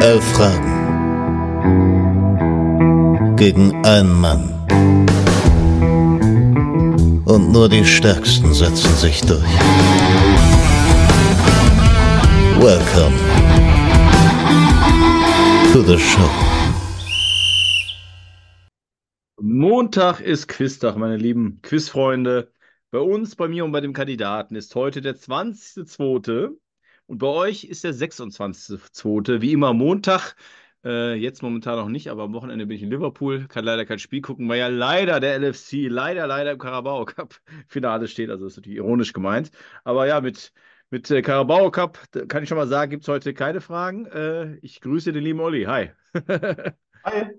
Elf Fragen gegen einen Mann. Und nur die Stärksten setzen sich durch. Welcome to the show. Montag ist Quiztag, meine lieben Quizfreunde. Bei uns, bei mir und bei dem Kandidaten ist heute der 20.02. und bei euch ist der 26.02. Wie immer Montag. Äh, jetzt momentan noch nicht, aber am Wochenende bin ich in Liverpool. Kann leider kein Spiel gucken, weil ja leider der LFC leider, leider im Carabao Cup Finale steht. Also ist natürlich ironisch gemeint. Aber ja, mit, mit äh, Carabao Cup kann ich schon mal sagen, gibt es heute keine Fragen. Äh, ich grüße den lieben Olli. Hi. Hi.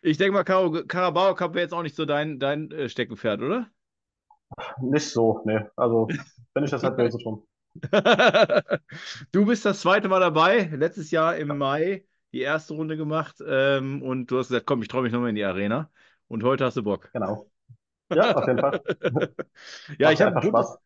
Ich denke mal, Car Carabao Cup wäre jetzt auch nicht so dein, dein äh, Steckenpferd, oder? Nicht so, ne. Also, wenn ich das halt böse drum. Du bist das zweite Mal dabei, letztes Jahr im Mai die erste Runde gemacht ähm, und du hast gesagt, komm, ich traue mich nochmal in die Arena und heute hast du Bock. Genau. Ja, auf jeden Fall. Ja, Macht ich habe Spaß.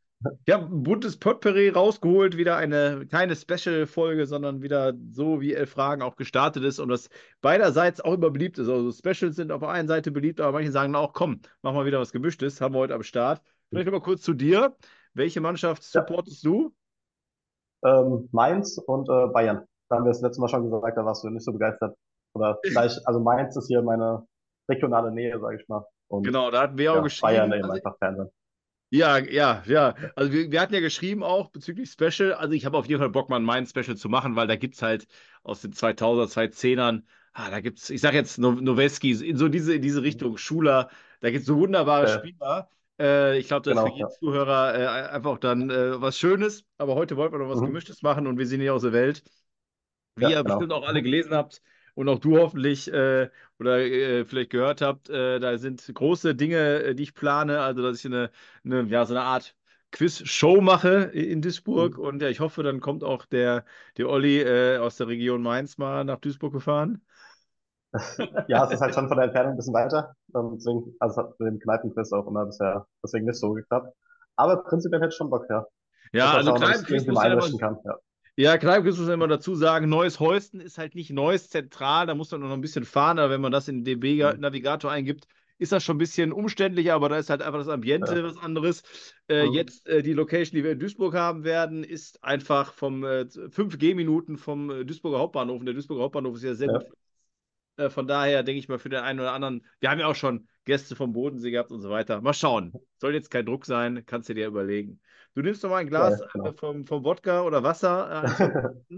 ich hab ein buntes Potpourri rausgeholt, wieder eine keine Special-Folge, sondern wieder so, wie Elf Fragen auch gestartet ist und was beiderseits auch immer beliebt ist. Also Specials sind auf der einen Seite beliebt, aber manche sagen auch, komm, mach mal wieder was Gemischtes, haben wir heute am Start. Vielleicht nochmal kurz zu dir. Welche Mannschaft Ja, supportest du? ähm, Mainz und äh, Bayern. Da haben wir das letzte Mal schon gesagt, da warst du nicht so begeistert. Oder vielleicht, also Mainz ist hier meine regionale Nähe, sage ich mal. Und Genau, da hatten wir auch ja, Bayern geschrieben. eben Also einfach Fernsehen. Ja, ja, ja. Also wir, wir hatten ja geschrieben auch bezüglich Special. Also ich habe auf jeden Fall Bock, mal mein Special zu machen, weil da gibt es halt aus den 2000er, 2010ern, ah, da gibt es, ich sage jetzt No- Noweski, in so diese, in diese Richtung, Schuler, da gibt es so wunderbare Äh, Spieler. Äh, ich glaube, das ist für genau, jeden ja. Zuhörer äh, einfach dann äh, was Schönes. Aber heute wollten wir noch was Mhm. Gemischtes machen und wir sind hier aus der Welt. Wie Ja, ihr bestimmt genau. auch alle gelesen habt und auch du hoffentlich äh, oder äh, vielleicht gehört habt, äh, da sind große Dinge, die ich plane. Also, dass ich eine, eine, ja, so eine Art Quiz-Show mache in Duisburg. Mhm. Und ja, ich hoffe, dann kommt auch der, der Olli aus der Region Mainz mal nach Duisburg gefahren. Ja, es ist halt schon von der Entfernung ein bisschen weiter. Ähm, deswegen, also es hat mit dem Kneipenquiz auch immer bisher deswegen nicht so geklappt. Aber prinzipiell hätte ich schon Bock, ja. Ja, also Kneipenquiz muss einrichten kann. Ja. Ja, Kneipenquiz muss man immer dazu sagen, Neues Heusten ist halt nicht Neues zentral, da muss man noch ein bisschen fahren, aber wenn man das in den Mhm. DB-Navigator eingibt, ist das schon ein bisschen umständlicher, aber da ist halt einfach das Ambiente Ja. was anderes. Äh, Mhm. jetzt äh, die Location, die wir in Duisburg haben werden, ist einfach vom äh, 5 G-Minuten vom äh, Duisburger Hauptbahnhof. Und der Duisburger Hauptbahnhof ist ja sehr Ja. gut äh, von daher denke ich mal für den einen oder anderen, wir haben ja auch schon Gäste vom Bodensee gehabt und so weiter. Mal schauen. Soll jetzt kein Druck sein, kannst du dir überlegen. Du nimmst doch mal ein Ja, Glas ja, äh, genau. vom, vom Wodka oder Wasser, äh.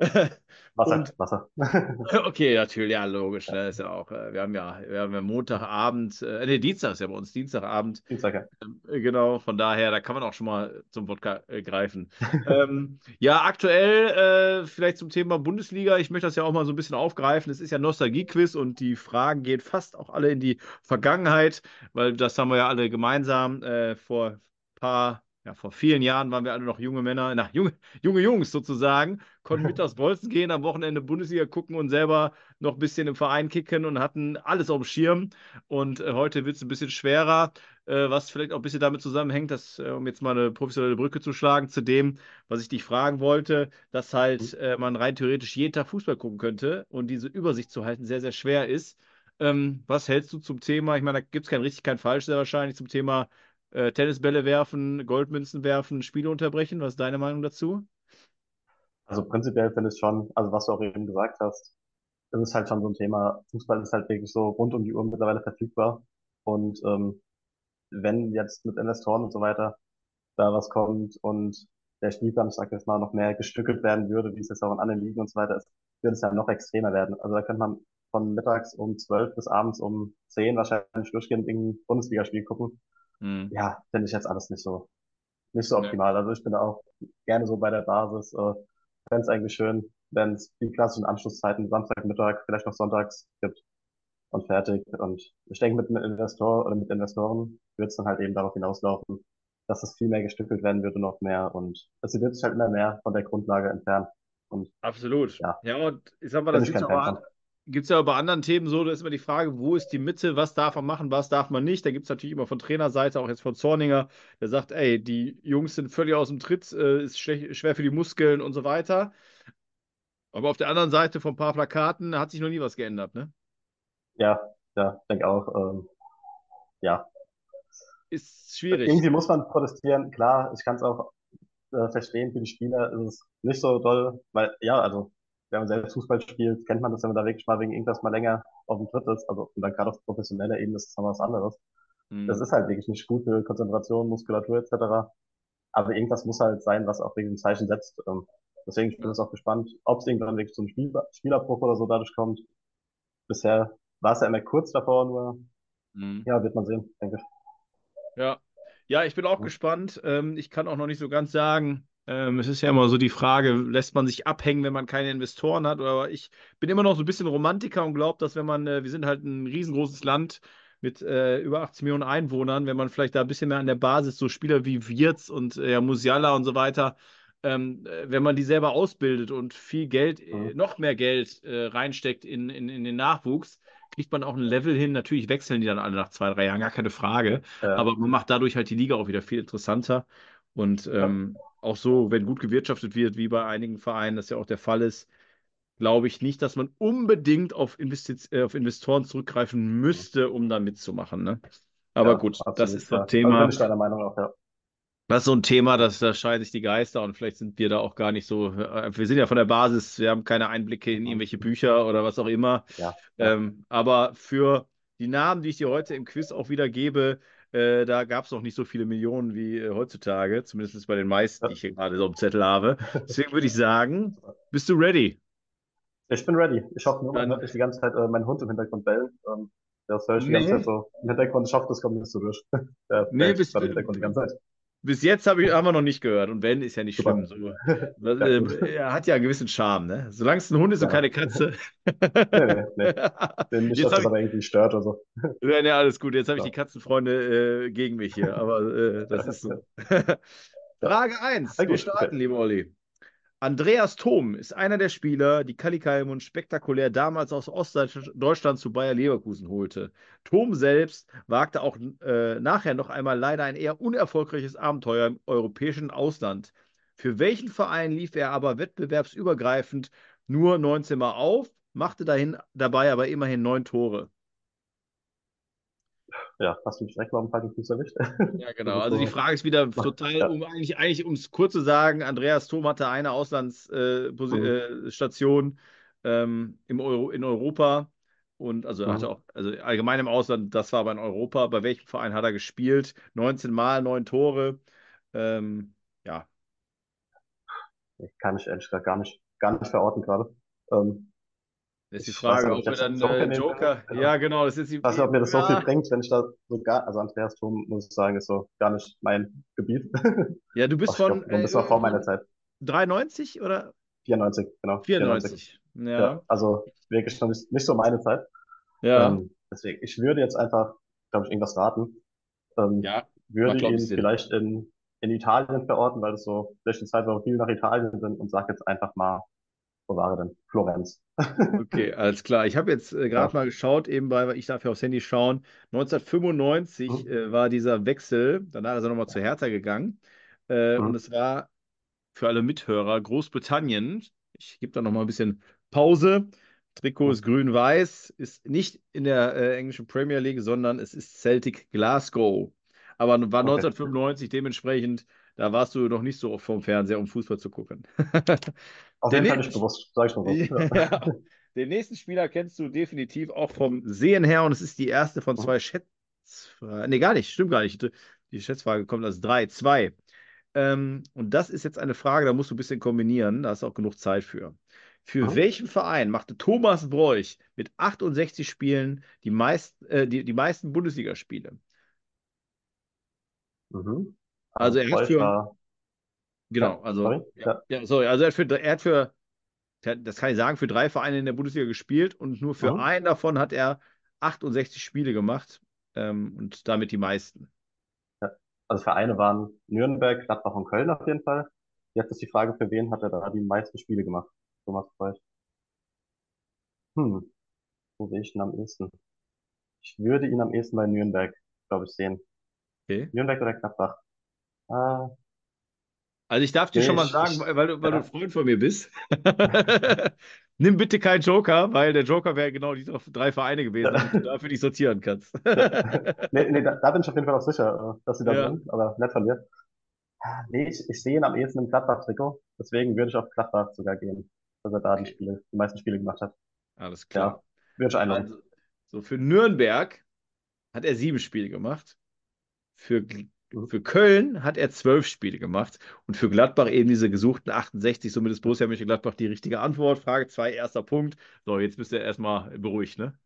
Wasser, Und Wasser. okay, natürlich, ja, logisch. Ne, ist ja auch, äh, wir haben ja, wir haben ja Montagabend, äh, nee, Dienstag ist ja bei uns Dienstagabend. Dienstag, ja. Ähm, äh, Genau, von daher, da kann man auch schon mal zum Wodka äh, greifen. Ähm, ja, aktuell äh, vielleicht zum Thema Bundesliga. Ich möchte das ja auch mal so ein bisschen aufgreifen. Es ist ja Nostalgie-Quiz und die Fragen gehen fast auch alle in die Vergangenheit, weil das haben wir ja alle gemeinsam äh, vor paar, ja, vor vielen Jahren waren wir alle noch junge Männer, na, junge, junge Jungs sozusagen, konnten mittags bolzen gehen, am Wochenende Bundesliga gucken und selber noch ein bisschen im Verein kicken und hatten alles auf dem Schirm. Und äh, heute wird es ein bisschen schwerer äh, was vielleicht auch ein bisschen damit zusammenhängt, dass, äh, um jetzt mal eine professionelle Brücke zu schlagen zu dem, was ich dich fragen wollte, dass halt äh, man rein theoretisch jeden Tag Fußball gucken könnte und diese Übersicht zu halten sehr, sehr schwer ist. Ähm, was hältst du zum Thema? Ich meine, da gibt es kein richtig, kein falsch, sehr wahrscheinlich zum Thema äh, Tennisbälle werfen, Goldmünzen werfen, Spiele unterbrechen. Was ist deine Meinung dazu? Also prinzipiell finde ich schon, also was du auch eben gesagt hast, das ist halt schon so ein Thema. Fußball ist halt wirklich so rund um die Uhr mittlerweile verfügbar. Und ähm, wenn jetzt mit Investoren und so weiter da was kommt und der Spielplan, ich sag jetzt mal, noch mehr gestückelt werden würde, wie es jetzt auch in anderen Ligen und so weiter ist, würde es ja noch extremer werden. Also da könnte man von mittags um zwölf bis abends um zehn wahrscheinlich durchgehend irgendein Bundesligaspiel gucken. Hm. Ja, finde ich jetzt alles nicht so, nicht so Ja. optimal. Also ich bin auch gerne so bei der Basis. Äh, fände es eigentlich schön, wenn es die klassischen Anschlusszeiten Samstagmittag, vielleicht noch sonntags gibt und fertig. Und ich denke, mit einem Investor oder mit Investoren wird es dann halt eben darauf hinauslaufen, dass es viel mehr gestückelt werden würde, noch mehr. Und es wird sich halt immer mehr von der Grundlage entfernen. Und Absolut. ja, Ja, und ich sag mal, das ja Fan auch. Gibt es ja bei anderen Themen so, da ist immer die Frage, wo ist die Mitte, was darf man machen, was darf man nicht. Da gibt es natürlich immer von Trainerseite, auch jetzt von Zorninger, der sagt, ey, die Jungs sind völlig aus dem Tritt, äh, ist schwer für die Muskeln und so weiter. Aber auf der anderen Seite von ein paar Plakaten hat sich noch nie was geändert, ne? Ja, ja, ich denke auch. Ähm, ja. Ist schwierig. Irgendwie muss man protestieren. Klar, ich kann es auch äh, verstehen, für die Spieler ist es nicht so toll, weil, ja, also, wenn man selbst Fußball spielt, kennt man das, wenn man da wirklich mal wegen irgendwas mal länger auf dem Tritt ist. Also, und dann gerade auf professioneller Ebene ist es noch was anderes. Hm. Das ist halt wirklich nicht gut für Konzentration, Muskulatur etc. Aber irgendwas muss halt sein, was auch wegen dem Zeichen setzt. Ähm, deswegen bin ich auch gespannt, ob es irgendwann wirklich zum Spiel Spielabbruch oder so dadurch kommt. Bisher war es ja immer kurz davor, nur Hm. ja, wird man sehen, denke ich. Ja. Ja, ich bin auch gespannt. Ähm, ich kann auch noch nicht so ganz sagen. Ähm, es ist ja immer so die Frage, lässt man sich abhängen, wenn man keine Investoren hat? Oder ich bin immer noch so ein bisschen Romantiker und glaube, dass wenn man, äh, wir sind halt ein riesengroßes Land mit äh, über 80 Millionen Einwohnern, wenn man vielleicht da ein bisschen mehr an der Basis so Spieler wie Wirtz und äh, ja, Musiala und so weiter, ähm, äh, wenn man die selber ausbildet und viel Geld, äh, Mhm. noch mehr Geld äh, reinsteckt in, in, in den Nachwuchs, kriegt man auch ein Level hin. Natürlich wechseln die dann alle nach zwei, drei Jahren, gar keine Frage. Ja, Aber man macht dadurch halt die Liga auch wieder viel interessanter. Und ähm, auch so, wenn gut gewirtschaftet wird, wie bei einigen Vereinen das ja auch der Fall ist, glaube ich nicht, dass man unbedingt auf, Investi äh, auf Investoren zurückgreifen müsste, um da mitzumachen. Ne? Aber ja, gut, das absolut, ist so ein. Also Thema. Meinung auch, ja. Das ist so ein Thema, dass da scheiden sich die Geister und vielleicht sind wir da auch gar nicht so. äh, Wir sind ja von der Basis, wir haben keine Einblicke in irgendwelche Bücher oder was auch immer. Ja. Ähm, aber für die Namen, die ich dir heute im Quiz auch wieder gebe, äh, da gab es noch nicht so viele Millionen wie äh, heutzutage, zumindest bei den meisten, die ich hier gerade so am Zettel habe. Deswegen würde ich sagen, bist du ready? Ich bin ready. Ich hoffe nur, man hört nicht die ganze Zeit äh, meinen Hund im Hintergrund bellen. Ähm, das höre ich die ganze Nee. Zeit so im Hintergrund. Ich hoffe, das kommt nicht so durch. Der Nee, bellt bis- gerade im Hintergrund die ganze Zeit. Bis jetzt hab ich, haben wir noch nicht gehört. Und wenn, ist ja nicht Super. schlimm. So, äh, er hat ja einen gewissen Charme, ne? Solange es ein Hund ist und Ja. keine Katze. Nee, nee, nee. Den nicht, dass aber irgendwie stört oder so. Ja, nee, alles gut. Jetzt habe ich Ja. die Katzenfreunde äh, gegen mich hier, aber äh, das ist so. Frage 1. Na gut, Wir starten, lieber Olli. Andreas Thom ist einer der Spieler, die Kallikheim spektakulär damals aus Ostdeutschland zu Bayer Leverkusen holte. Thom selbst wagte auch äh, nachher noch einmal leider ein eher unerfolgreiches Abenteuer im europäischen Ausland. Für welchen Verein lief er aber wettbewerbsübergreifend nur 19 Mal auf, machte dahin, dabei aber immerhin neun Tore? Ja, hast du mich direkt mal am falschen Fuß erwischt. Ja, genau. Also die Frage ist wieder total, Ja. um eigentlich, eigentlich um es kurz zu sagen, Andreas Thom hatte eine Auslandsstation äh, Mhm. äh, ähm, im Euro, in Europa und also er hatte Mhm. auch, also allgemein im Ausland, das war aber in Europa. Bei welchem Verein hat er gespielt? 19 Mal, 9 Tore. Ähm, ja, Nee, Kann ich ehrlich gesagt gar nicht, gar nicht verorten gerade. Ähm, das ist die Frage, nicht, ob ob wir dann äh, Joker, kann. ja genau, das ist die ich weiß nicht, ob mir das so viel ja, bringt, wenn ich da so gar, also Andreas Thom, muss ich sagen, ist so gar nicht mein Gebiet. ja, du bist Ach, von glaub, ein bisschen äh, vor meiner Zeit. 93 oder 94, genau. 94? Ja, Ja, also wirklich noch nicht, nicht so meine Zeit. ja, Ähm, deswegen, ich würde jetzt einfach, glaube ich, irgendwas raten. Ähm, ja, würde ihn vielleicht in, in Italien verorten, weil das so vielleicht eine Zeit, wo viele nach Italien sind und sage jetzt einfach mal, wo war er denn? Florenz. Okay, alles klar. Ich habe jetzt äh, gerade Ja. mal geschaut, eben bei, ich darf ja aufs Handy schauen. 1995 Mhm. äh, war dieser Wechsel, danach ist er nochmal zu Hertha gegangen. Äh, Mhm. Und es war für alle Mithörer Großbritannien. Ich gebe da nochmal ein bisschen Pause. Trikot ist grün-weiß, ist nicht in der äh, englischen Premier League, sondern es ist Celtic Glasgow. Aber war Okay. 1995 dementsprechend, da warst du noch nicht so oft vom Fernseher, um Fußball zu gucken. Auf jeden Fall nächste- nicht bewusst, sage ich bewusst. Ja. Ja. Den nächsten Spieler kennst du definitiv auch vom Sehen her und es ist die erste von zwei Schätzfragen. Nee, gar nicht, stimmt gar nicht. Die Schätzfrage kommt als drei, zwei. Ähm, und das ist jetzt eine Frage, da musst du ein bisschen kombinieren, da hast du auch genug Zeit für. Für Mhm. welchen Verein machte Thomas Broich mit 68 Spielen die, meist, äh, die, die meisten Bundesligaspiele? Mhm. Also er hat für- Genau, Ja, also, sorry. ja, ja, sorry, also er hat für, er hat für, das kann ich sagen, für drei Vereine in der Bundesliga gespielt und nur für Mhm. einen davon hat er 68 Spiele gemacht ähm, und damit die meisten. Also Vereine waren Nürnberg, Gladbach und Köln auf jeden Fall. Jetzt ist die Frage, für wen hat er da die meisten Spiele gemacht? Thomas Reus. Hm. wo sehe ich ihn am ehesten? Ich würde ihn am ehesten bei Nürnberg, glaube ich, sehen. Okay. Nürnberg oder Gladbach? Ah, Also ich darf dir nee, schon mal sagen, weil du, weil du ja, ein Freund von mir bist. Nimm bitte keinen Joker, weil der Joker wäre genau diese drei Vereine gewesen, damit du ja, dafür nicht sortieren kannst. ja. Nee, nee, da, da bin ich auf jeden Fall auch sicher, äh, dass sie da Ja, sind, aber nett von dir. Nee, ich, ich sehe ihn am ehesten im Gladbach-Trikot, deswegen würde ich auf Gladbach sogar gehen, dass er da die Spiele, die meisten Spiele gemacht hat. alles Ja, klar. würde ich einloggen. Also, so für Nürnberg hat er sieben Spiele gemacht. Für. Für Köln hat er zwölf Spiele gemacht und für Gladbach eben diese gesuchten 68. Somit ist Borussia Mönchengladbach die richtige Antwort. Frage 2, erster Punkt. So, jetzt bist du erstmal beruhigt, ne?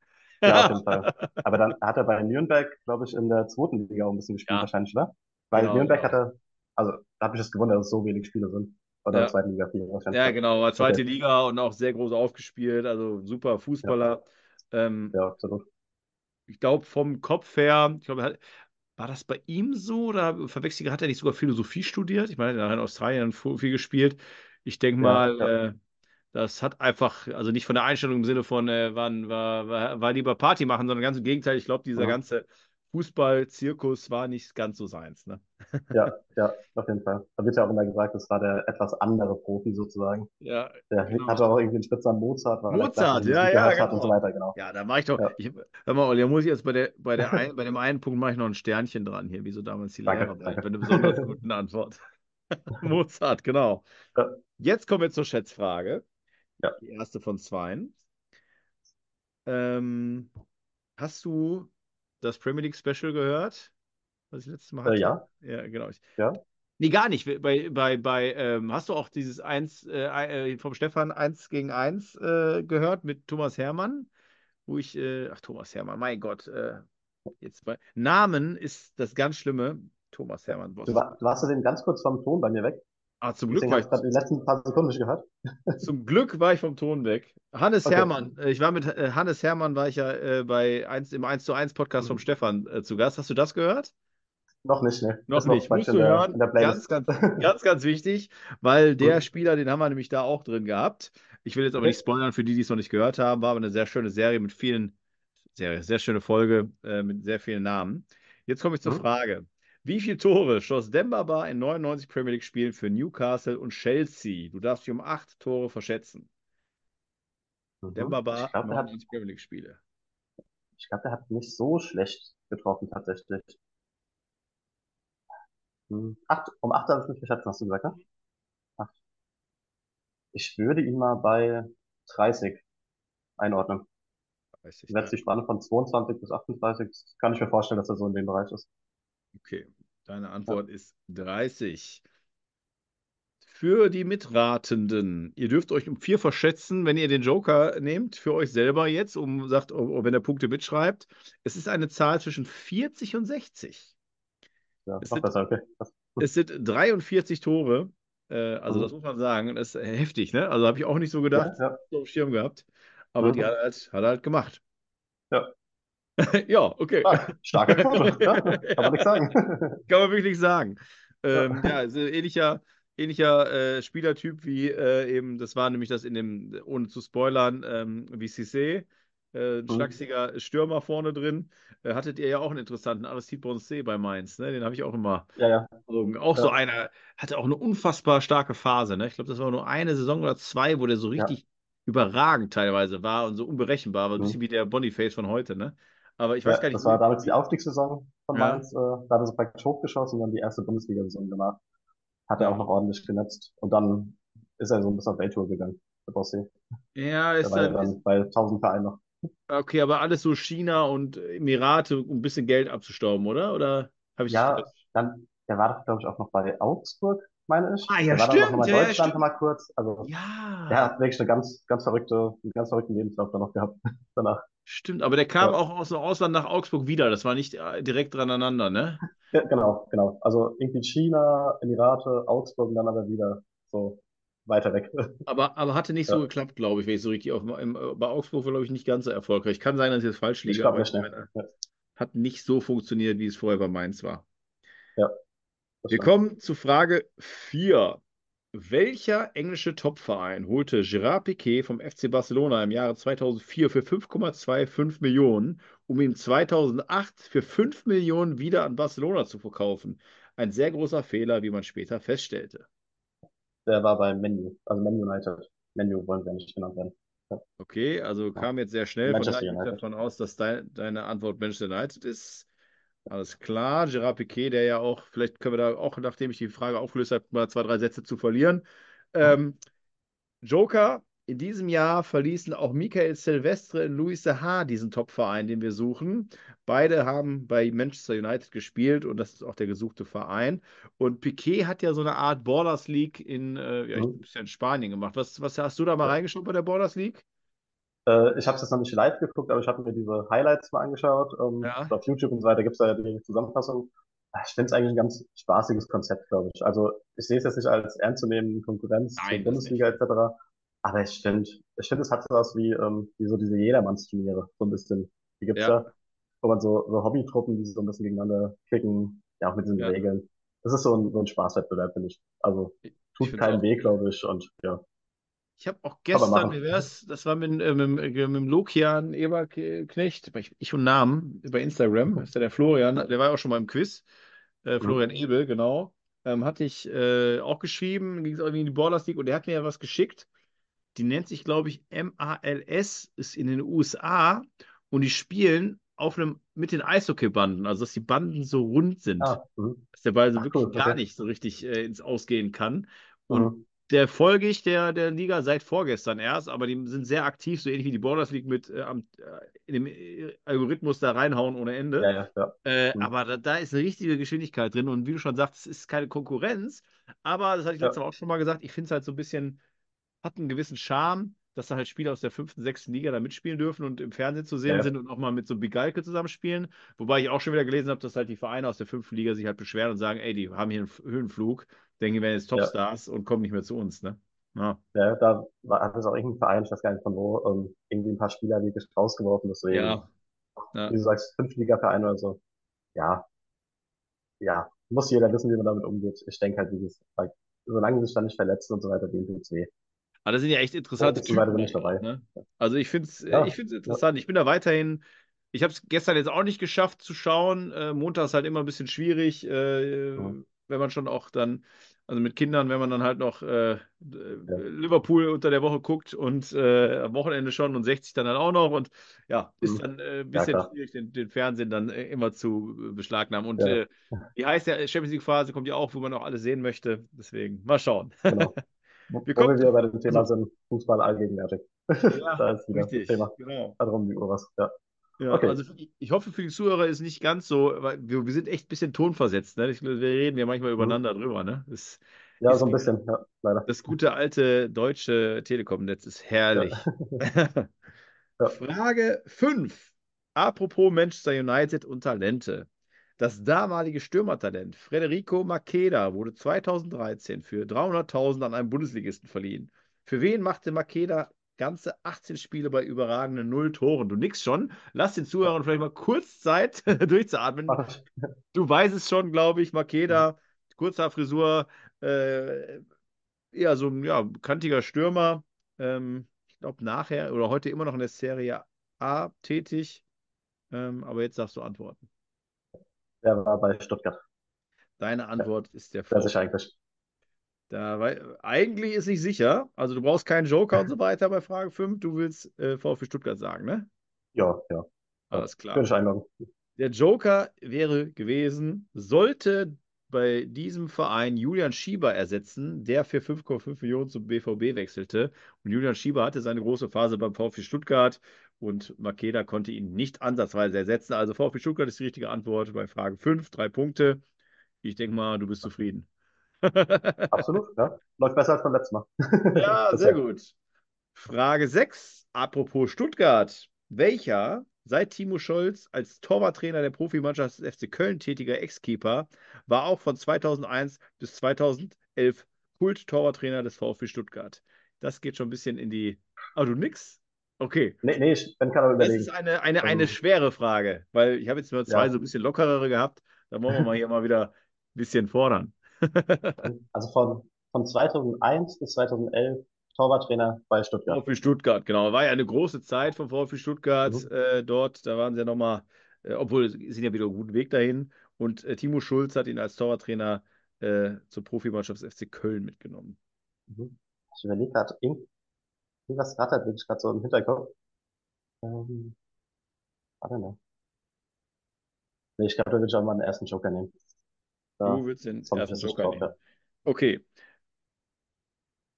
Ja, auf jeden Fall. Aber dann hat er bei Nürnberg, glaube ich, in der zweiten Liga auch ein bisschen gespielt, Ja, wahrscheinlich, oder? Weil genau, Nürnberg genau. hatte, also da habe ich es gewundert, dass es so wenig Spiele sind. Oder Ja, zweiten Liga viele wahrscheinlich. ja, Ja. genau. War zweite Okay, Liga und auch sehr groß aufgespielt. Also super ja, Fußballer. Ähm, ja, absolut. ich glaube, vom Kopf her, ich glaube, er hat- war das bei ihm so oder verwechsel ich, hat er nicht sogar Philosophie studiert? Ich meine, er hat in Australien viel gespielt. Ich denke Ja, mal, ja. äh, das hat einfach, also nicht von der Einstellung im Sinne von, äh, war, war, war, war lieber Party machen, sondern ganz im Gegenteil. Ich glaube, dieser Mhm. ganze Fußball-Zirkus war nicht ganz so seins. Ne? Ja, ja, auf jeden Fall. Da wird ja auch immer gesagt, das war der etwas andere Profi sozusagen. Ja, Der genau. hatte auch irgendwie den Spitznamen Mozart, weil er Mozart, klassische ja, ja, hat und so genau. weiter, genau. Ja, da mache ich doch. Ja, Ich, hör mal, Olli, da muss ich jetzt bei der, bei der ein, bei dem einen Punkt mache ich noch ein Sternchen dran hier, wie so damals die danke, Lehrer danke. bei einer besonders guten Antwort. Mozart, genau. Ja, Jetzt kommen wir zur Schätzfrage. ja, Die erste von zweien. Ähm, hast du das Premier League Special gehört, was ich letztes Mal äh, hatte? ja, Ja, genau. Ja. nee, gar nicht. Bei, bei, bei, ähm, hast du auch dieses 1 äh, äh, vom Stefan 1 gegen 1 äh, gehört mit Thomas Hermann? Wo ich, äh, ach, Thomas Hermann, mein Gott, äh, jetzt bei Namen ist das ganz Schlimme. Thomas Hermann, Du, war, du warst ja den ganz kurz vom Ton bei mir weg. Ah, zum Glück Deswegen war habe ich, gerade die letzten paar Sekunden nicht gehört. zum Glück war ich vom Ton weg. Hannes Okay. Hermann, äh, ich war mit äh, Hannes Hermann, war ich ja äh, bei 1, im 1 zu 1 Podcast vom Mhm. Stefan äh, zu Gast. Hast du das gehört? Noch nicht, ne? Noch Ist noch nicht. praktisch Musst du hören. Ganz, ganz, ganz, ganz wichtig, weil der. Spieler, den haben wir nämlich da auch drin gehabt. Ich will jetzt aber nicht spoilern für die, die es noch nicht gehört haben. War aber eine sehr schöne Serie mit vielen, sehr, sehr schöne Folge äh, mit sehr vielen Namen. Jetzt komme ich zur Mhm. Frage. Wie viele Tore schoss Demba Ba in 99 Premier League Spielen für Newcastle und Chelsea? Du darfst dich um acht Tore verschätzen. Mhm. Ba, Ich glaube, der hat, 99 Premier League Spiele. ich glaube, der hat nicht so schlecht getroffen, tatsächlich. Hm. Acht, um acht habe ich mich verschätzt, hast du gesagt, ne? Acht. Ich würde ihn mal bei 30 einordnen. 30, Setzt die Spanne von 22 bis 38. Das kann ich mir vorstellen, dass er so in dem Bereich ist. Okay, deine Ja. Antwort ist 30. Für die Mitratenden, ihr dürft euch um vier verschätzen, wenn ihr den Joker nehmt, für euch selber jetzt, um sagt, oh, wenn er Punkte mitschreibt. Es ist eine Zahl zwischen 40 und 60. Ja, Es sind, besser, okay. Das, es sind 43 Tore. Äh, also, das mhm. muss man sagen. Das ist heftig, ne? Also, habe ich auch nicht so Ja, gedacht, ja. so auf dem Schirm gehabt. Aber die Mhm. hat er halt, hat er halt gemacht. Ja. Ja, okay. Stark. Starke Quote. Ja, kann Ja. man nichts sagen. Kann man wirklich sagen. Ja. Ähm, ja, also ähnlicher, ähnlicher äh, Spielertyp wie äh, eben, das war nämlich das in dem, ohne zu spoilern, ähm, wie Cissé, äh, ein Mhm. schlachsiger Stürmer vorne drin. Äh, hattet ihr ja auch einen interessanten Aristide Bonce bei Mainz, ne? Den habe ich auch immer. Ja, ja. Auch so Ja, einer, hatte auch eine unfassbar starke Phase, ne? Ich glaube, das war nur eine Saison oder zwei, wo der so ja. richtig überragend teilweise war und so unberechenbar, war ein bisschen Mhm. wie der Boniface von heute, ne? Aber ich weiß Ja, gar nicht, das war damals die Aufstiegssaison von ja, Mainz. Äh, da hat er so praktisch hochgeschossen und dann die erste Bundesliga-Saison danach. Hat er auch ja. noch ordentlich genetzt. Und dann ist er so ein bisschen auf Welttour gegangen, der Bossi. Ja, ist war ja dann, ist, dann bei 1000 Vereinen noch. Okay, aber alles so China und Emirate, um ein bisschen Geld abzustauben, oder? Oder habe ich Ja, dann, der war doch, glaube ich, auch noch bei Augsburg, meine ich. Ah, ja, Der war dann noch stimmt, mal in ja, ja, Deutschland stimmt. mal kurz. Also, der Ja, hat wirklich eine ganz, ganz verrückte, einen ganz verrückten Lebenslauf dann noch gehabt danach. stimmt, aber der kam Ja. auch aus dem Ausland nach Augsburg wieder. Das war nicht äh, direkt dran aneinander, ne? Ja, genau, genau. Also irgendwie China, Emirate, Augsburg und dann aber wieder so weiter weg. Aber, aber hatte nicht so Ja, geklappt, glaube ich, wenn ich so richtig auf, im, äh, bei Augsburg war, glaube ich, nicht ganz so erfolgreich. Kann sein, dass ich jetzt falsch ich liege, glaube aber nicht, ich ne? hat nicht so funktioniert, wie es vorher bei Mainz war. ja, Wir kommen zu Frage 4. Welcher englische Topverein holte Gerard Piqué vom FC Barcelona im Jahre 2004 für 5,25 Millionen, um ihn 2008 für 5 Millionen wieder an Barcelona zu verkaufen? Ein sehr großer Fehler, wie man später feststellte. Der war bei Menu, also Man United. Menu wollen wir nicht genannt werden. Okay, also kam jetzt sehr schnell. Von Manchester daher gehe ich United. davon aus, dass dein, deine Antwort Manchester United ist. Alles klar. Gerard Piqué, der ja auch, vielleicht können wir da auch, nachdem ich die Frage aufgelöst habe, mal zwei, drei Sätze zu verlieren. Ähm, Joker, in diesem Jahr verließen auch Michael Silvestre und Luis Saha diesen Top-Verein, den wir suchen. Beide haben bei Manchester United gespielt und das ist auch der gesuchte Verein. Und Piqué hat ja so eine Art Borders League in, äh, ja, Mhm. in Spanien gemacht. Was, was hast du da mal reingeschaut bei der Borders League? Äh, ich habe es jetzt noch nicht live geguckt, aber ich habe mir diese Highlights mal angeschaut. Ähm, Ja. Auf YouTube und so weiter gibt es da ja die Zusammenfassung. Ah, Ich finde es eigentlich ein ganz spaßiges Konzept, glaube ich. Also ich sehe es jetzt nicht als ernstzunehmende Konkurrenz Nein, zur Bundesliga etc. Aber ich finde, ich finde, es hat sowas wie, ähm, wie so diese Jedermannsturniere, so ein bisschen. Die gibt's Ja. ja, wo man so, so Hobbytruppen, die so ein bisschen gegeneinander kicken, ja auch mit diesen Ja. Regeln. Das ist so ein, so ein Spaßwettbewerb, finde ich. Also Ich tut find's keinen weh, glaube ich. Und ja, Ich habe auch gestern, wie wär's, das war mit, äh, mit, mit dem Lokian Eberknecht, ich, ich und Namen bei Instagram, ist ja der Florian, der war ja auch schon mal im Quiz, äh, Florian Ebel, genau, ähm, hatte ich äh, auch geschrieben, ging es irgendwie in die Ballers League und der hat mir ja was geschickt, die nennt sich, glaube ich, MALS, ist in den USA und die spielen auf einem, mit den Eishockeybanden, also dass die Banden so rund sind, ah, mhm. dass der Ball so Ach, wirklich gar nicht so richtig äh, ins Ausgehen kann. Und Mhm. der folge ich der, der Liga seit vorgestern erst, aber die sind sehr aktiv, so ähnlich wie die Borders League mit äh, am, äh, in dem äh, Algorithmus da reinhauen ohne Ende. Ja, ja, ja. Äh, Mhm. aber da, da ist eine richtige Geschwindigkeit drin und wie du schon sagst, es ist keine Konkurrenz, aber das hatte ich Ja. letztes Mal auch schon mal gesagt, ich finde es halt so ein bisschen, hat einen gewissen Charme, dass da halt Spieler aus der fünften, sechsten Liga da mitspielen dürfen und im Fernsehen zu sehen Ja, ja. sind und auch mal mit so Bigalke zusammenspielen. Wobei ich auch schon wieder gelesen habe, dass halt die Vereine aus der fünften Liga sich halt beschweren und sagen, ey, die haben hier einen Höhenflug, denken, die wären jetzt Ja. Topstars und kommen nicht mehr zu uns, ne? Ja. Ja, da war, hat es auch irgendein Verein, ich weiß gar nicht von wo, ähm, irgendwie ein paar Spieler wirklich rausgeworfen, deswegen, Ja. Ja. wie du sagst, Fünftliga-Verein oder so. Ja, ja, muss jeder wissen, wie man damit umgeht. Ich denke halt, wie gesagt, solange sie sich dann nicht verletzen und so weiter, denen tut's weh. Aber das sind ja echt interessante weiter Typen eigentlich, dabei. ne? Also ich finde es Ja, ich interessant. Ich bin da weiterhin, ich habe es gestern jetzt auch nicht geschafft zu schauen. Äh, Montag ist halt immer ein bisschen schwierig, äh, Mhm. wenn man schon auch dann, also mit Kindern, wenn man dann halt noch äh, Liverpool unter der Woche guckt und äh, am Wochenende schon und 60 dann halt auch noch und ja, ist Mhm. dann äh, ein Ja, bisschen klar. schwierig, den, den Fernsehen dann äh, immer zu äh, beschlagnahmen. Und Ja. äh, wie heißt der Champions League-Phase kommt ja auch, wo man auch alles sehen möchte. Deswegen, mal schauen. Genau. Wir kommen wir wieder bei dem Thema also- sind, Fußball allgegenwärtig. Ja, Da ist wieder richtig. das Thema. Genau. Hat rum die Uhr was. Ja. Ja, Okay. also ich- hoffe für die Zuhörer ist nicht ganz so, weil wir, wir sind echt ein bisschen tonversetzt, ne? Wir reden ja manchmal übereinander drüber, ne? Das, ja, so ein bisschen, ja, leider. das gute alte deutsche Telekom-Netz ist herrlich. Ja. Frage 5. Apropos Manchester United und Talente. Das damalige Stürmertalent Federico Makeda wurde 2013 für 300.000 an einen Bundesligisten verliehen. Für wen machte Makeda ganze 18 Spiele bei überragenden null Toren? Du nix schon. Lass den Zuhörern vielleicht mal kurz Zeit durchzuatmen. Du weißt es schon, glaube ich, Makeda, kurzer Frisur, äh, eher so ein ja, kantiger Stürmer. Ähm, ich glaube, nachher oder heute immer noch in der Serie A tätig. Ähm, aber jetzt darfst du antworten. Der war bei Stuttgart. Deine Antwort ist der Wer sich VfB. eigentlich. Da, wei- eigentlich ist nicht sicher. Also du brauchst keinen Joker und so weiter bei Frage 5. Du willst äh, VfB Stuttgart sagen, ne? Ja, ja. Alles klar. Ich. Der Joker wäre gewesen, sollte bei diesem Verein Julian Schieber ersetzen, der für 5,5 Millionen zum BVB wechselte. Und Julian Schieber hatte seine große Phase beim VfB Stuttgart und Makeda konnte ihn nicht ansatzweise ersetzen. Also VfB Stuttgart ist die richtige Antwort bei Frage 5, drei Punkte. Ich denke mal, du bist zufrieden. Absolut, ja. Läuft besser als beim letzten Mal. Ja, sehr gut. Frage 6. Apropos Stuttgart. Welcher seit Timo Scholz als Torwarttrainer der Profimannschaft des FC Köln tätiger Ex-Keeper war auch von 2001 bis 2011 Kult-Torwarttrainer des VfB Stuttgart? Das geht schon ein bisschen in die. Ah, du nix? Okay. Nee, nee, ich bin gerade Das überlegen. ist eine, eine, eine Ähm, schwere Frage, weil ich habe jetzt nur zwei Ja. so ein bisschen lockerere gehabt. Da wollen wir mal hier mal wieder ein bisschen fordern. Also von, von 2001 bis 2011 Torwarttrainer bei Stuttgart. VfB Stuttgart, genau. War ja eine große Zeit von VfB Stuttgart Mhm. äh, dort. Da waren sie ja nochmal, äh, obwohl sie sind ja wieder auf einem guten Weg dahin. Und äh, Timo Schulz hat ihn als Torwarttrainer äh, zur Profimannschaft des FC Köln mitgenommen. Mhm. Ich überlege gerade, irgendwas rattert wirklich gerade so im Hinterkopf. Ähm, warte mal. Nee, ich glaube, da würde ich auch mal den ersten Joker nehmen. Du willst den ich ersten jetzt nicht Joker drauf, nehmen. ja. Okay.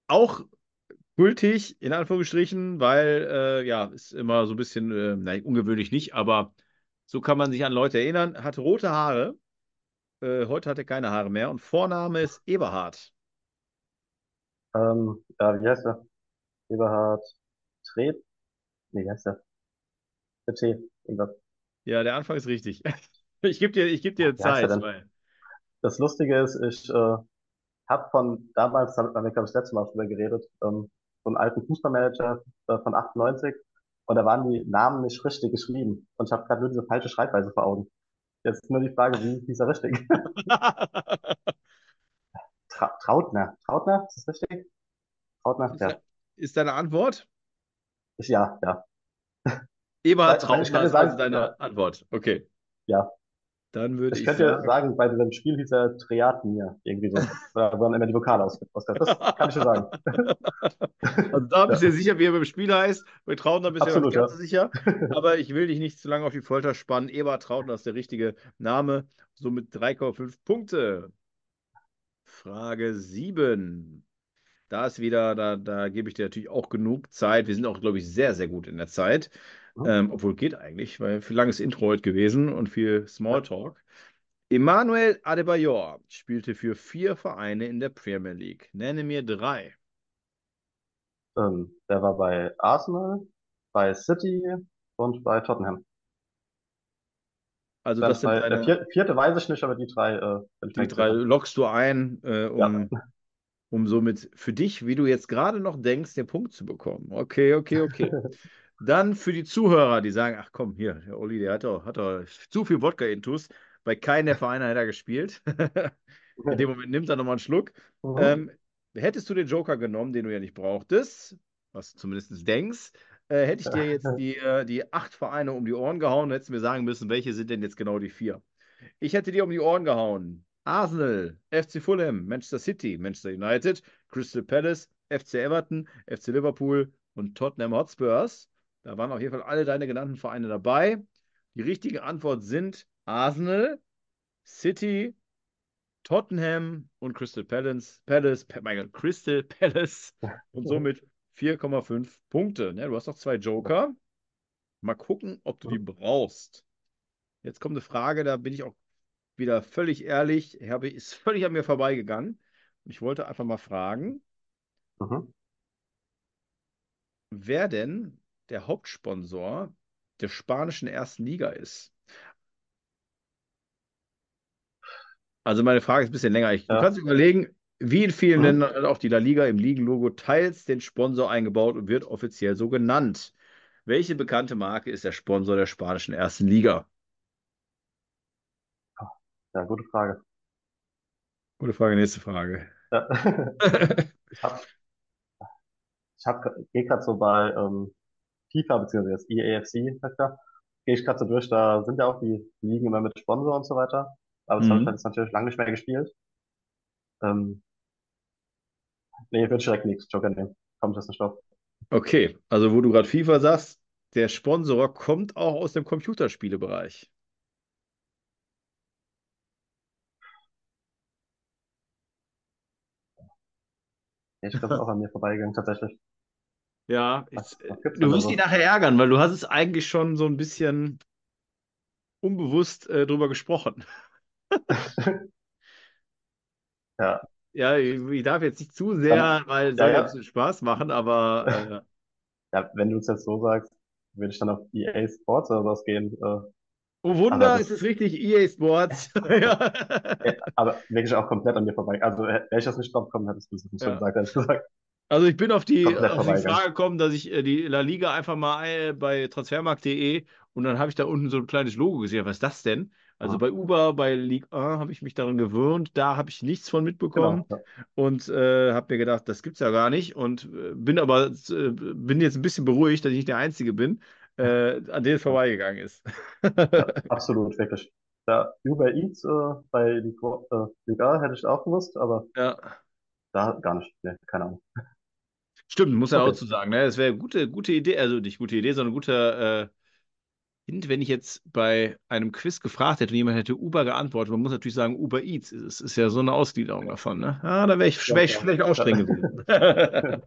Auch gültig, in Anführungsstrichen, weil, äh, ja, ist immer so ein bisschen, äh, nein, ungewöhnlich nicht, aber so kann man sich an Leute erinnern. Hatte rote Haare. Äh, heute hat er keine Haare mehr. Und Vorname ist Eberhard. Ähm, ja, wie heißt der? Eberhard Tret? Nee, wie heißt der? Der T, irgendwas. Ja, der Anfang ist richtig. Ich gebe dir, ich geb dir er Zeit, weil. Das Lustige ist, ich äh, habe von damals, da haben wir, glaube ich, das letzte Mal drüber geredet, ähm, so einen alten Fußballmanager äh, von 98 und da waren die Namen nicht richtig geschrieben und ich habe gerade nur diese falsche Schreibweise vor Augen. Jetzt nur die Frage, wie hieß er richtig? Tra Trautner. Trautner, ist das richtig? Trautner? Ist, Ja. Ist deine Antwort? Ja, ja. Eberhard Trautner ist also deine ja. Antwort. Okay. Ja. Dann würde Ich ich könnte ja sagen. sagen, bei diesem Spiel hieß er Triatmir, irgendwie so. Da waren immer die Vokale aus. Das kann ich dir sagen. Also da bist du Ja. sicher, wie er beim Spiel heißt. Bei Trautner bist du ja ganz sicher. Aber ich will dich nicht zu lange auf die Folter spannen. Eberhard Trautner ist der richtige Name. Somit 3,5 Punkte. Frage 7. Da ist wieder, da, da gebe ich dir natürlich auch genug Zeit. Wir sind auch, glaube ich, sehr, sehr gut in der Zeit. Mhm. Ähm, obwohl geht eigentlich, weil viel langes Intro heute gewesen und viel. Smalltalk. Emmanuel Adebayor spielte für vier Vereine in der Premier League. Nenne mir drei. Ähm, der war bei Arsenal, bei City und bei Tottenham. Also Dann das sind der deine, vier, vierte weiß ich nicht, aber die drei, äh, die drei lockst du ein, äh, Ja. um, somit für dich, wie du jetzt gerade noch denkst, den Punkt zu bekommen. Okay, okay, okay. Dann für die Zuhörer, die sagen, ach komm, hier, der Olli, der hat doch, hat doch zu viel Wodka-Intus. Bei keinem der Vereine hat er gespielt. In dem Moment nimmt er nochmal einen Schluck. Mhm. Ähm, hättest du den Joker genommen, den du ja nicht brauchtest, was du zumindest denkst, äh, hätte ich dir jetzt die, äh, die acht Vereine um die Ohren gehauen und hättest mir sagen müssen, welche sind denn jetzt genau die vier. Ich hätte dir um die Ohren gehauen. Arsenal, FC Fulham, Manchester City, Manchester United, Crystal Palace, FC Everton, FC Liverpool und Tottenham Hotspurs. Da waren auf jeden Fall alle deine genannten Vereine dabei. Die richtige Antwort sind Arsenal, City, Tottenham und Crystal Palace, Palace, Gott, Crystal Palace und somit 4,5 Punkte. Ne, du hast noch zwei Joker. Mal gucken, ob du die brauchst. Jetzt kommt eine Frage, da bin ich auch wieder völlig ehrlich, habe, ist völlig an mir vorbeigegangen. Und ich wollte einfach mal fragen, Mhm. wer denn der Hauptsponsor der spanischen ersten Liga ist. Also meine Frage ist ein bisschen länger. Ich, Du Ja. kannst überlegen, wie in vielen Mhm. Ländern hat auch die La Liga im Ligenlogo teils den Sponsor eingebaut und wird offiziell so genannt. Welche bekannte Marke ist der Sponsor der spanischen ersten Liga? Ja, gute Frage. Gute Frage, nächste Frage. Ja. Ich hab, ich hab, gehe gerade so bei ähm, FIFA, beziehungsweise jetzt EAFC, heißt der, gehe ich gerade so durch, da sind ja auch die Ligen immer mit Sponsor und so weiter. Aber das habe ich Mhm. jetzt natürlich lange nicht mehr gespielt. Ähm, nee, ich direkt nichts Joker nehmen. Kommt das nicht drauf. Okay, also wo du gerade FIFA sagst, der Sponsor kommt auch aus dem Computerspielebereich. Ich glaube, ist auch an mir vorbeigegangen, tatsächlich. Ja, Was, ich, was du wirst so? dich nachher ärgern, weil du hast es eigentlich schon so ein bisschen unbewusst äh, drüber gesprochen. Ja, Ja, ich, ich darf jetzt nicht zu dann, sehr, weil es ja, ja ein ja, bisschen Spaß machen, aber äh, ja, wenn du es jetzt so sagst, würde ich dann auf EA Sports oder was gehen. Äh, oh aber Wunder, das, es ist richtig, EA Sports. Ja. aber wirklich auch komplett an mir vorbei. Also, wäre ich das nicht drauf gekommen, hättest du es nicht Ja. gesagt, ehrlich gesagt. Also ich bin auf die, auf die. Frage gekommen, dass ich äh, die La Liga einfach mal äh, bei transfermarkt.de und dann habe ich da unten so ein kleines Logo gesehen. Was ist das denn? Also Mhm. bei Uber, bei Ligue 1 habe ich mich daran gewöhnt, da habe ich nichts von mitbekommen Genau. Ja. und äh, habe mir gedacht, das gibt's ja gar nicht und äh, bin aber bin jetzt ein bisschen beruhigt, dass ich nicht der Einzige bin, äh, an dem es vorbeigegangen ist. Ja, absolut, wirklich. Ja, Uber Eats äh, bei Liga, äh, hätte ich auch gewusst, aber Ja. da gar nicht. Nee, keine Ahnung. Stimmt, muss ja auch zu sagen, ne? Das wäre eine gute, gute Idee, also nicht gute Idee, sondern guter äh, wenn ich jetzt bei einem Quiz gefragt hätte und jemand hätte Uber geantwortet, man muss natürlich sagen, Uber Eats, es ist ja so eine Ausgliederung davon, ne? Ah, da wäre ich, wär ich ja. vielleicht auch Ja. streng gewesen.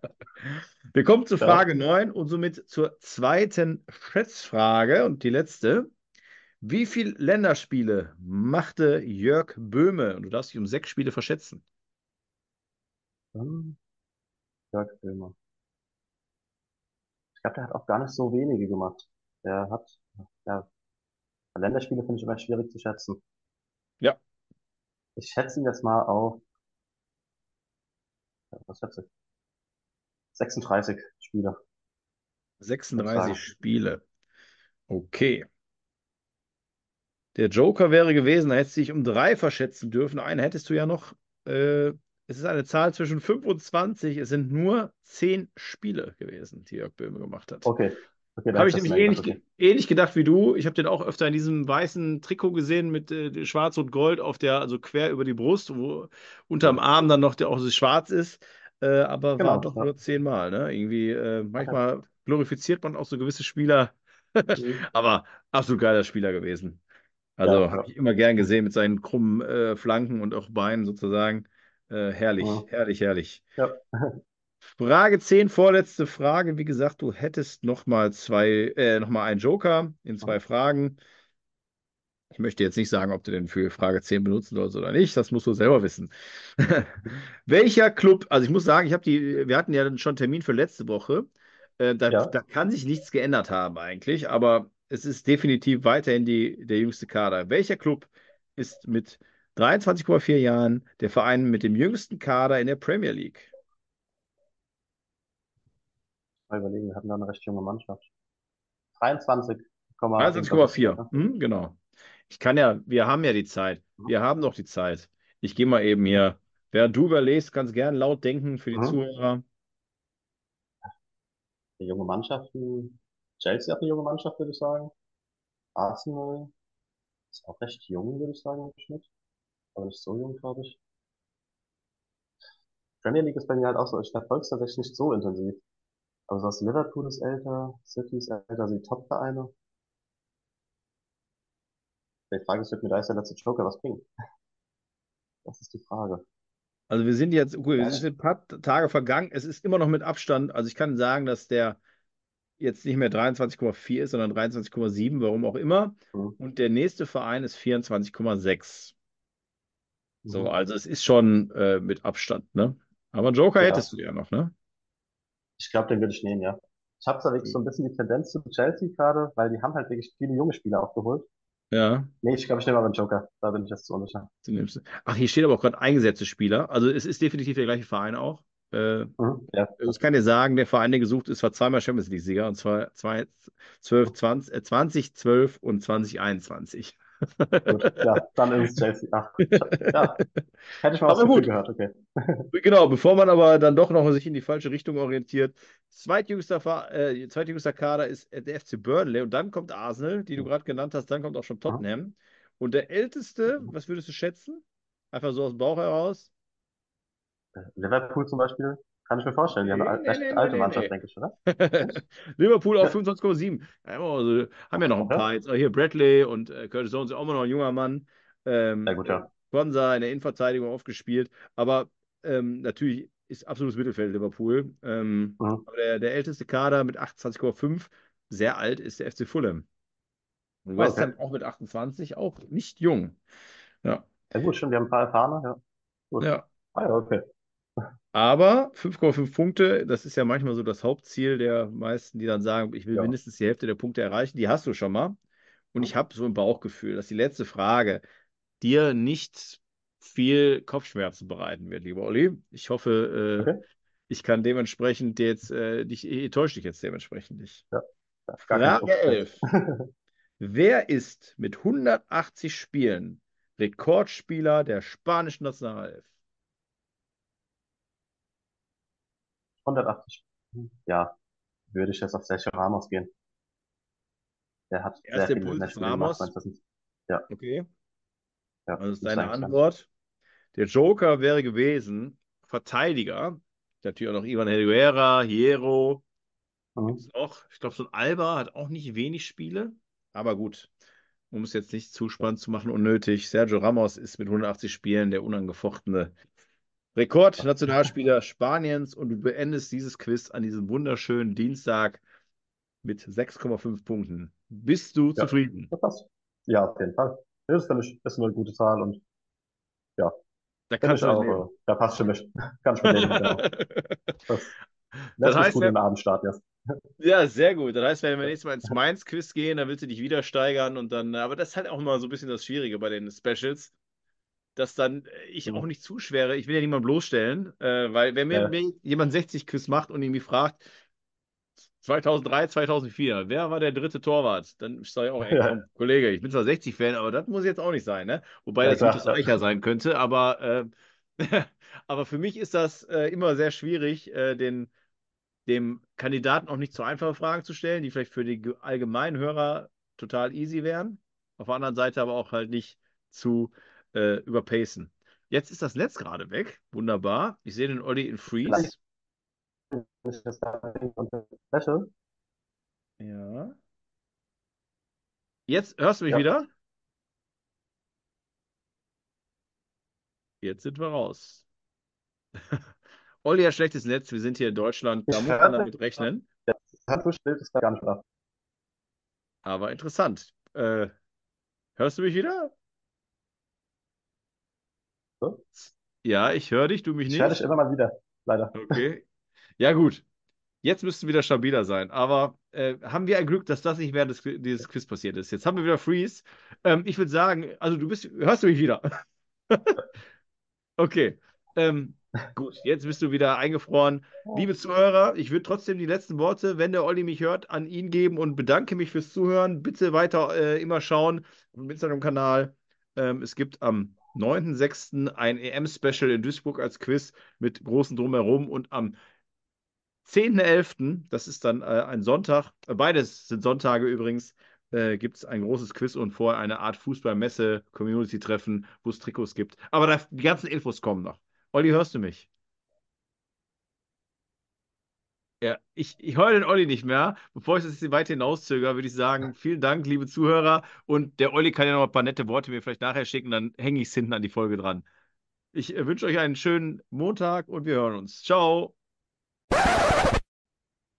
Wir kommen zur Ja. Frage 9 und somit zur zweiten Schätzfrage und die letzte. Wie viele Länderspiele machte Jörg Böhme? Und du darfst dich um sechs Spiele verschätzen. Hm, Jörg Böhmer. Ich glaube, der hat auch gar nicht so wenige gemacht. Der hat, ja, Länderspiele finde ich immer schwierig zu schätzen. Ja. Ich schätze ihn jetzt mal auf, was schätze ich? 36 Spiele. 36 sagen. Spiele. Okay. Der Joker wäre gewesen, da hättest du dich um drei verschätzen dürfen. Eine hättest du ja noch. Äh, es ist eine Zahl zwischen 25. Es sind nur 10 Spiele gewesen, die Jörg Böhme gemacht hat. Okay. Okay, Habe ich nämlich ähnlich, gedacht, ge- ähnlich gedacht wie du. Ich habe den auch öfter in diesem weißen Trikot gesehen mit äh, Schwarz und Gold auf der, also quer über die Brust, wo unterm Arm dann noch der auch so schwarz ist. Äh, aber Genau, waren doch ja. nur zehnmal. Ne? Irgendwie, äh, manchmal glorifiziert man auch so gewisse Spieler. Mhm. Aber absolut geiler Spieler gewesen. Also Ja, habe ich immer gern gesehen mit seinen krummen äh, Flanken und auch Beinen sozusagen. Äh, herrlich, herrlich, herrlich. Ja. Frage 10, vorletzte Frage. Wie gesagt, du hättest noch mal zwei, äh, noch mal einen Joker in zwei Fragen. Ich möchte jetzt nicht sagen, ob du den für Frage 10 benutzen sollst oder nicht. Das musst du selber wissen. Welcher Club, also ich muss sagen, ich habe die, wir hatten ja schon einen Termin für letzte Woche. Äh, da, Ja. da kann sich nichts geändert haben eigentlich, aber es ist definitiv weiterhin die, der jüngste Kader. Welcher Club ist mit 23,4 Jahren der Verein mit dem jüngsten Kader in der Premier League? Mal überlegen, wir hatten da eine recht junge Mannschaft. 23,4. 23,4. Mhm, genau. Ich kann ja, wir haben ja die Zeit. Wir haben noch die Zeit. Ich gehe mal eben hier. Während du überlegst, kannst gern laut denken für die Mhm. Zuhörer. Die junge Mannschaften. Chelsea hat eine junge Mannschaft, würde ich sagen. Arsenal ist auch recht jung, würde ich sagen, im Schnitt. Aber nicht so jung, glaube ich. Premier League ist bei mir halt auch so, ich verfolge es tatsächlich nicht so intensiv. Also das Liverpool ist älter, City ist älter, also die Top-Vereine. Die Frage ist, wird mir da ist der letzte Joker was bringen? Das ist die Frage. Also wir sind jetzt, gut, es sind ein paar Tage vergangen. Es ist immer noch mit Abstand. Also ich kann sagen, dass der jetzt nicht mehr 23,4 ist, sondern 23,7, warum auch immer. Mhm. Und der nächste Verein ist 24,6. So, Mhm. also es ist schon äh, mit Abstand, ne? Aber Joker Ja. hättest du ja noch, ne? Ich glaube, den würde ich nehmen, ja. Ich habe zwar wirklich so ein bisschen die Tendenz zu Chelsea gerade, weil die haben halt wirklich viele junge Spieler aufgeholt. Ja. Nee, ich glaube, ich nehme aber einen Joker. Da bin ich jetzt zu unsicher. Ach, hier steht aber auch gerade eingesetzte Spieler. Also es ist definitiv der gleiche Verein auch. Äh, Mhm. Ja, ich kann dir sagen, der Verein, der gesucht ist, war zweimal Champions League-Sieger und zwar zwei, 12, 20, äh, 2012 und 2021. gut. Ja, dann ist es Chelsea. Ach, ja. Hätte ich mal was Aber viel gut. gehört, okay. Genau, bevor man aber dann doch noch sich in die falsche Richtung orientiert. Zweitjüngster, äh, zweitjüngster Kader ist äh, der FC Burnley und dann kommt Arsenal, die du gerade genannt hast, dann kommt auch schon Tottenham. Und der älteste, was würdest du schätzen? Einfach so aus dem Bauch heraus? Liverpool zum Beispiel, kann ich mir vorstellen. Die haben eine Nee, nee, nee, alte nee, Mannschaft, nee. denke ich, oder? Liverpool auf 25,7. Ja, Also, haben ja noch ein paar. Jetzt hier Bradley und äh, Curtis Jones, auch immer noch ein junger Mann. Ähm, Ja, gut, ja. Konsa in der Innenverteidigung aufgespielt. Aber ähm, natürlich ist absolutes Mittelfeld Liverpool. Ähm, Mhm. aber der, der älteste Kader mit 28,5, sehr alt, ist der FC Fulham. Und Ah, West okay. Ham auch mit 28, auch nicht jung. Ja, Ja, gut, stimmt, die haben ein paar Erfahrene, ja. Gut. ja. Ah, ja, okay. Aber 5,5 Punkte, das ist ja manchmal so das Hauptziel der meisten, die dann sagen, ich will Ja. mindestens die Hälfte der Punkte erreichen. Die hast du schon mal. Und ich habe so ein Bauchgefühl, dass die letzte Frage dir nicht viel Kopfschmerzen bereiten wird, lieber Olli. Ich hoffe, äh, Okay. ich kann dementsprechend jetzt, äh, dich, ich täusche dich jetzt dementsprechend nicht. Ja, Frage Druck. 11. Wer ist mit 180 Spielen Rekordspieler der spanischen Nationalelf? 180. Ja, würde ich jetzt auf Sergio Ramos gehen. Der hat sehr Erster viele Impuls ist Länderspiele gemacht, Ramos. Ja, Okay. ja, Das ist muss deine eigentlich sein. Antwort. Der Joker wäre gewesen Verteidiger. Natürlich auch noch Ivan Helguera, Hierro. Mhm. Ist auch, ich glaube, so ein Alba hat auch nicht wenig Spiele. Aber gut, um es jetzt nicht zu spannend zu machen, unnötig. Sergio Ramos ist mit 180 Spielen der unangefochtene Rekordnationalspieler Spaniens und du beendest dieses Quiz an diesem wunderschönen Dienstag mit 6,5 Punkten. Bist du Ja. zufrieden? Das passt. Ja, auf jeden Fall. Das ist, ich, ist eine gute Zahl und Da finde kannst ich du auch, äh, da passt für mich. Kann ich mit leben, genau. Das, das heißt, ist gut wenn- Abendstart jetzt. Ja, sehr gut. Das heißt, wenn wir nächstes Mal ins Mainz-Quiz gehen, dann willst du dich wieder steigern und dann, aber das ist halt auch immer so ein bisschen das Schwierige bei den Specials, dass dann äh, ich Mhm. auch nicht zu schwere, ich will ja niemanden bloßstellen, äh, weil wenn mir, Ja. mir jemand 60-Quiz macht und irgendwie fragt, 2003, 2004, wer war der dritte Torwart? Dann sage ich auch, ey, Ja. komm, Kollege, ich bin zwar 60-Fan, aber das muss jetzt auch nicht sein, ne? Wobei Ja, das klar, Vitus ja. Eicher sein könnte, aber, äh, aber für mich ist das äh, immer sehr schwierig, äh, den, dem Kandidaten auch nicht zu einfache Fragen zu stellen, die vielleicht für die ge- allgemeinen Hörer total easy wären. Auf der anderen Seite aber auch halt nicht zu äh, überpacen. Jetzt ist das Netz gerade weg. Wunderbar. Ich sehe den Olli in Freeze. Ja. Jetzt hörst du mich Ja. wieder? Jetzt sind wir raus. Olli hat schlechtes Netz. Wir sind hier in Deutschland. Da Ich muss man damit rechnen. das Bild ist gar nicht da. Aber interessant. Äh, hörst du mich wieder? So? Ja, ich höre dich, du mich Ich höre nicht. dich immer mal wieder, leider. Okay. Ja, gut. Jetzt müsste wieder stabiler sein. Aber äh, haben wir ein Glück, dass das nicht während des, dieses Quiz passiert ist. Jetzt haben wir wieder Freeze. Ähm, ich würde sagen, also du bist, hörst du mich wieder? Okay. Ähm, gut, jetzt bist du wieder eingefroren. Liebe Zuhörer, ich würde trotzdem die letzten Worte, wenn der Olli mich hört, an ihn geben und bedanke mich fürs Zuhören. Bitte weiter äh, immer schauen auf dem Instagram-Kanal. Ähm, es gibt am 9.6. ein EM-Special in Duisburg als Quiz mit großen Drumherum und am 10.11., das ist dann äh, ein Sonntag, äh, beides sind Sonntage übrigens, äh, gibt es ein großes Quiz und vorher eine Art Fußballmesse, Community-Treffen, wo es Trikots gibt. Aber da, die ganzen Infos kommen noch. Olli, hörst du mich? Ja, ich, ich höre den Olli nicht mehr. Bevor ich das jetzt weiter hinauszögere, würde ich sagen, vielen Dank, liebe Zuhörer. Und der Olli kann ja noch ein paar nette Worte mir vielleicht nachher schicken, dann hänge ich es hinten an die Folge dran. Ich äh, wünsche euch einen schönen Montag und wir hören uns. Ciao.